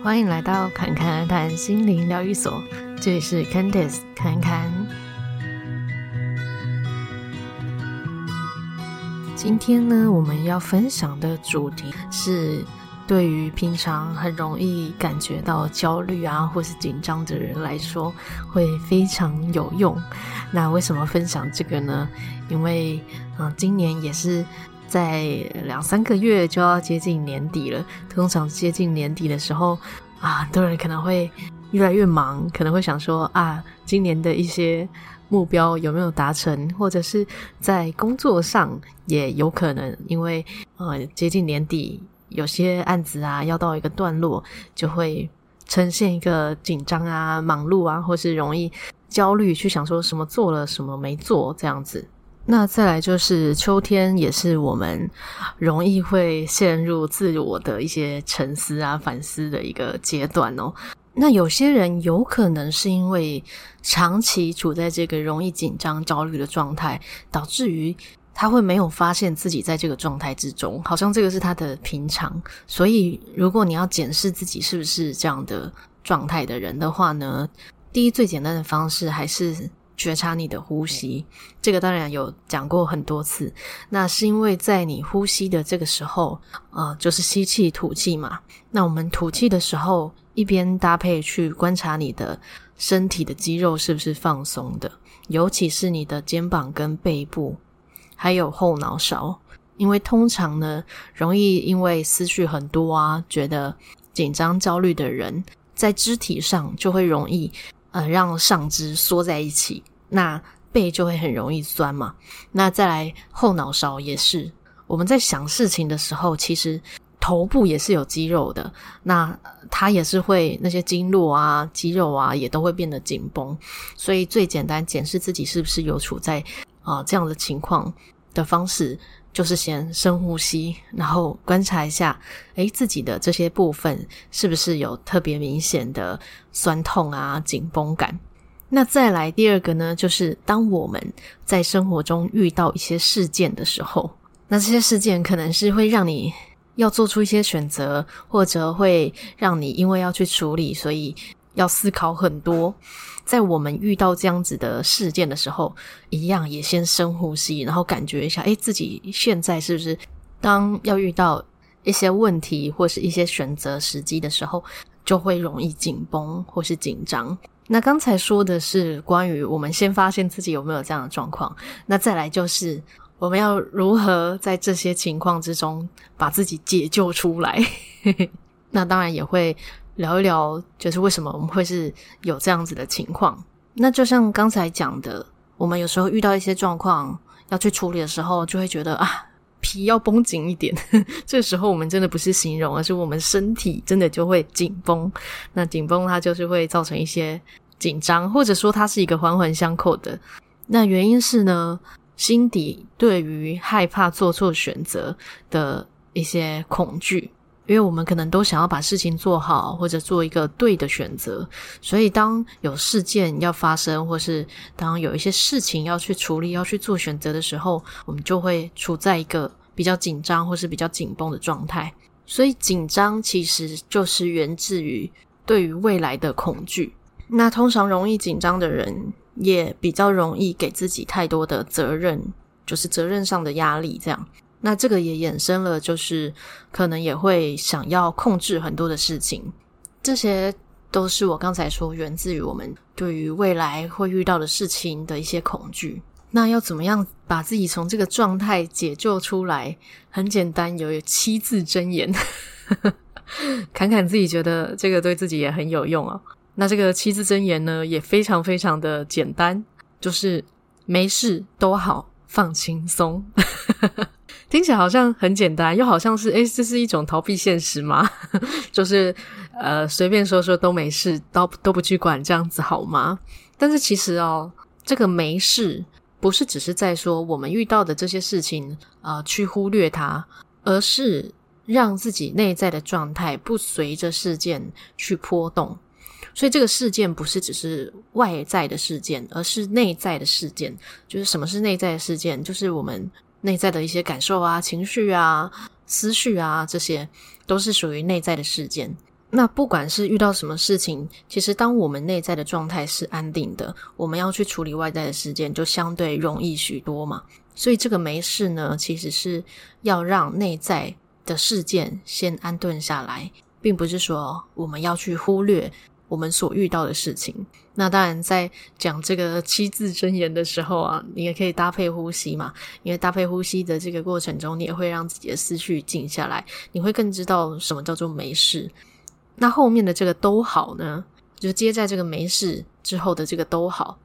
欢迎来到侃侃而谈心灵疗愈所，这里是 Candice 侃侃。今天呢，我们要分享的主题是对于平常很容易感觉到焦虑啊，或是紧张的人来说，会非常有用。那为什么分享这个呢？因为，嗯、今年也是。在两三个月就要接近年底了，通常接近年底的时候啊，很多人可能会越来越忙，可能会想说啊，今年的一些目标有没有达成，或者是在工作上也有可能，因为呃接近年底，有些案子啊要到一个段落，就会呈现一个紧张啊、忙碌啊，或是容易焦虑，去想说什么做了，什么没做这样子。那再来就是秋天，也是我们容易会陷入自我的一些沉思啊、反思的一个阶段哦。那有些人有可能是因为长期处在这个容易紧张、焦虑的状态，导致于他会没有发现自己在这个状态之中，好像这个是他的平常。所以，如果你要检视自己是不是这样的状态的人的话呢，第一最简单的方式还是。觉察你的呼吸，这个当然有讲过很多次。那是因为在你呼吸的这个时候，呃，就是吸气、吐气嘛。那我们吐气的时候，一边搭配去观察你的身体的肌肉是不是放松的，尤其是你的肩膀跟背部，还有后脑勺。因为通常呢，容易因为思绪很多啊，觉得紧张、焦虑的人，在肢体上就会容易。呃，让上肢缩在一起，那背就会很容易酸嘛。那再来后脑勺也是，我们在想事情的时候，其实头部也是有肌肉的，那它也是会那些经络啊、肌肉啊，也都会变得紧绷。所以最简单检视自己是不是有处在啊、呃、这样的情况的方式。就是先深呼吸，然后观察一下，诶，自己的这些部分是不是有特别明显的酸痛啊、紧绷感？那再来第二个呢，就是当我们在生活中遇到一些事件的时候，那这些事件可能是会让你要做出一些选择，或者会让你因为要去处理，所以要思考很多。在我们遇到这样子的事件的时候，一样也先深呼吸，然后感觉一下，诶，自己现在是不是当要遇到一些问题或是一些选择时机的时候，就会容易紧绷或是紧张？那刚才说的是关于我们先发现自己有没有这样的状况，那再来就是我们要如何在这些情况之中把自己解救出来？那当然也会。聊一聊，就是为什么我们会是有这样子的情况？那就像刚才讲的，我们有时候遇到一些状况要去处理的时候，就会觉得啊，皮要绷紧一点。这时候我们真的不是形容，而是我们身体真的就会紧绷。那紧绷它就是会造成一些紧张，或者说它是一个环环相扣的。那原因是呢，心底对于害怕做错选择的一些恐惧。因为我们可能都想要把事情做好，或者做一个对的选择，所以当有事件要发生，或是当有一些事情要去处理、要去做选择的时候，我们就会处在一个比较紧张或是比较紧绷的状态。所以紧张其实就是源自于对于未来的恐惧。那通常容易紧张的人，也比较容易给自己太多的责任，就是责任上的压力，这样。那这个也衍生了，就是可能也会想要控制很多的事情，这些都是我刚才说源自于我们对于未来会遇到的事情的一些恐惧。那要怎么样把自己从这个状态解救出来？很简单，有七字真言，侃侃自己觉得这个对自己也很有用啊。那这个七字真言呢，也非常非常的简单，就是没事都好，放轻松。听起来好像很简单，又好像是诶，这是一种逃避现实吗？就是呃，随便说说都没事，都都不去管，这样子好吗？但是其实哦，这个没事不是只是在说我们遇到的这些事情啊，去忽略它，而是让自己内在的状态不随着事件去波动。所以这个事件不是只是外在的事件，而是内在的事件。就是什么是内在的事件？就是我们。内在的一些感受啊、情绪啊、思绪啊，这些都是属于内在的事件。那不管是遇到什么事情，其实当我们内在的状态是安定的，我们要去处理外在的事件就相对容易许多嘛。所以这个没事呢，其实是要让内在的事件先安顿下来，并不是说我们要去忽略我们所遇到的事情。那当然，在讲这个七字真言的时候啊，你也可以搭配呼吸嘛，因为搭配呼吸的这个过程中，你也会让自己的思绪静下来，你会更知道什么叫做没事。那后面的这个都好呢，就接在这个没事之后的这个都好，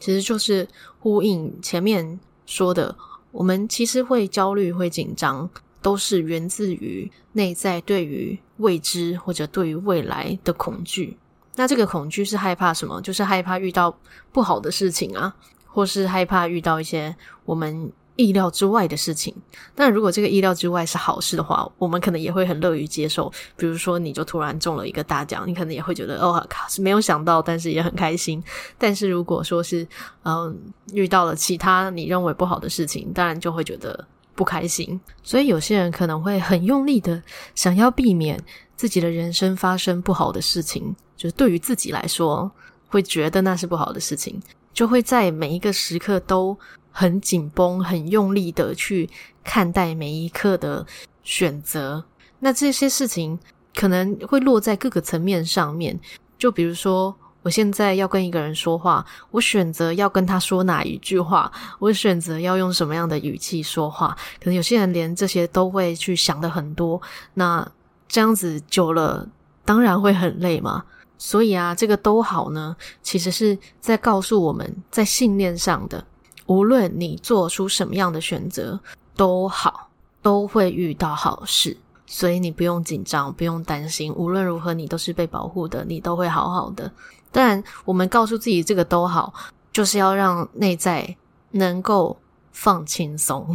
其实就是呼应前面说的，我们其实会焦虑、会紧张，都是源自于内在对于未知或者对于未来的恐惧。那这个恐惧是害怕什么？就是害怕遇到不好的事情啊，或是害怕遇到一些我们。意料之外的事情，但如果这个意料之外是好事的话，我们可能也会很乐于接受。比如说，你就突然中了一个大奖，你可能也会觉得哦，靠，是没有想到，但是也很开心。但是如果说是嗯遇到了其他你认为不好的事情，当然就会觉得不开心。所以有些人可能会很用力的想要避免自己的人生发生不好的事情，就是对于自己来说会觉得那是不好的事情，就会在每一个时刻都。很紧绷、很用力的去看待每一刻的选择，那这些事情可能会落在各个层面上面。就比如说，我现在要跟一个人说话，我选择要跟他说哪一句话，我选择要用什么样的语气说话。可能有些人连这些都会去想得很多，那这样子久了，当然会很累嘛。所以啊，这个都好呢，其实是在告诉我们在信念上的。无论你做出什么样的选择都好，都会遇到好事，所以你不用紧张，不用担心。无论如何，你都是被保护的，你都会好好的。当然，我们告诉自己这个都好，就是要让内在能够放轻松，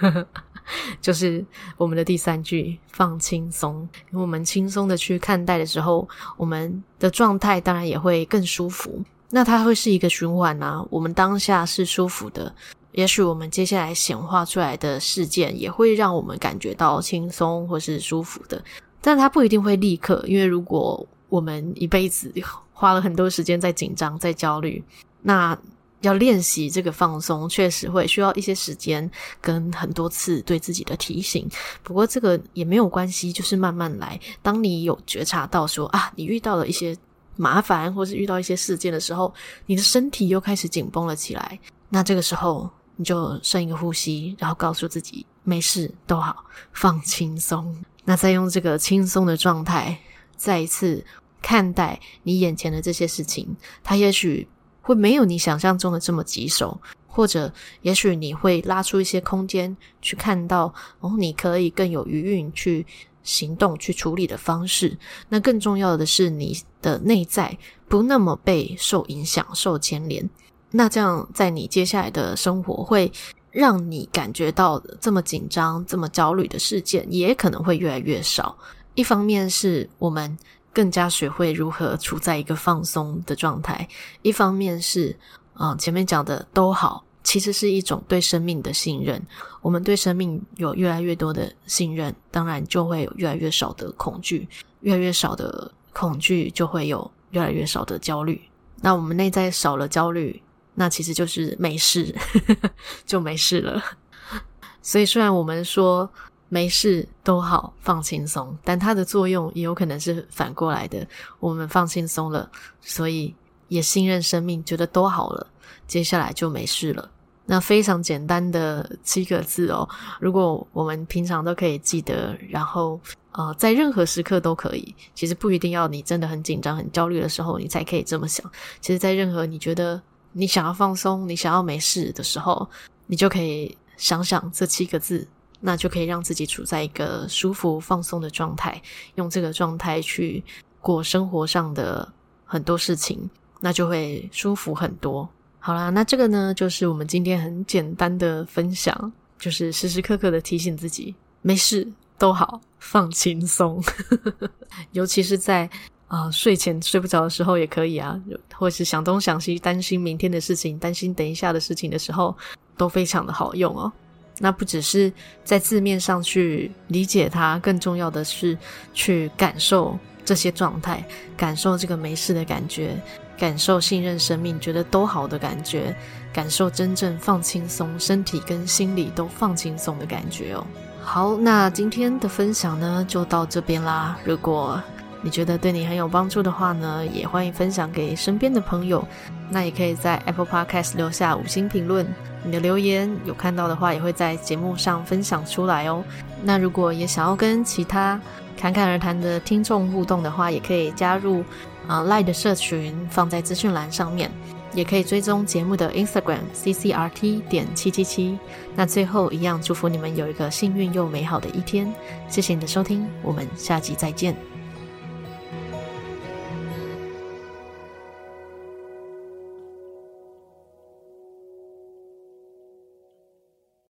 就是我们的第三句“放轻松”。我们轻松的去看待的时候，我们的状态当然也会更舒服。那它会是一个循环啊，我们当下是舒服的，也许我们接下来显化出来的事件也会让我们感觉到轻松或是舒服的，但它不一定会立刻，因为如果我们一辈子花了很多时间在紧张、在焦虑，那要练习这个放松，确实会需要一些时间跟很多次对自己的提醒。不过这个也没有关系，就是慢慢来。当你有觉察到说啊，你遇到了一些。麻烦，或是遇到一些事件的时候，你的身体又开始紧绷了起来。那这个时候，你就深一个呼吸，然后告诉自己没事，都好，放轻松。那再用这个轻松的状态，再一次看待你眼前的这些事情，它也许会没有你想象中的这么棘手，或者也许你会拉出一些空间去看到，哦，你可以更有余韵去。行动去处理的方式，那更重要的是你的内在不那么被受影响、受牵连。那这样，在你接下来的生活，会让你感觉到这么紧张、这么焦虑的事件，也可能会越来越少。一方面是我们更加学会如何处在一个放松的状态，一方面是，嗯，前面讲的都好。其实是一种对生命的信任。我们对生命有越来越多的信任，当然就会有越来越少的恐惧，越来越少的恐惧就会有越来越少的焦虑。那我们内在少了焦虑，那其实就是没事，就没事了。所以虽然我们说没事都好，放轻松，但它的作用也有可能是反过来的。我们放轻松了，所以也信任生命，觉得都好了。接下来就没事了。那非常简单的七个字哦，如果我们平常都可以记得，然后呃，在任何时刻都可以。其实不一定要你真的很紧张、很焦虑的时候，你才可以这么想。其实，在任何你觉得你想要放松、你想要没事的时候，你就可以想想这七个字，那就可以让自己处在一个舒服、放松的状态，用这个状态去过生活上的很多事情，那就会舒服很多。好啦，那这个呢，就是我们今天很简单的分享，就是时时刻刻的提醒自己，没事都好，放轻松，尤其是在啊、睡前睡不着的时候也可以啊，或是想东想西，担心明天的事情，担心等一下的事情的时候，都非常的好用哦。那不只是在字面上去理解它，更重要的是去感受这些状态，感受这个没事的感觉，感受信任生命，觉得都好的感觉，感受真正放轻松，身体跟心理都放轻松的感觉哦。好，那今天的分享呢，就到这边啦。如果你觉得对你很有帮助的话呢，也欢迎分享给身边的朋友。那也可以在 Apple Podcast 留下五星评论，你的留言有看到的话，也会在节目上分享出来哦。那如果也想要跟其他侃侃而谈的听众互动的话，也可以加入啊、Line 的社群，放在资讯栏上面，也可以追踪节目的 Instagram CCRT 点七七七。那最后一样，祝福你们有一个幸运又美好的一天。谢谢你的收听，我们下集再见。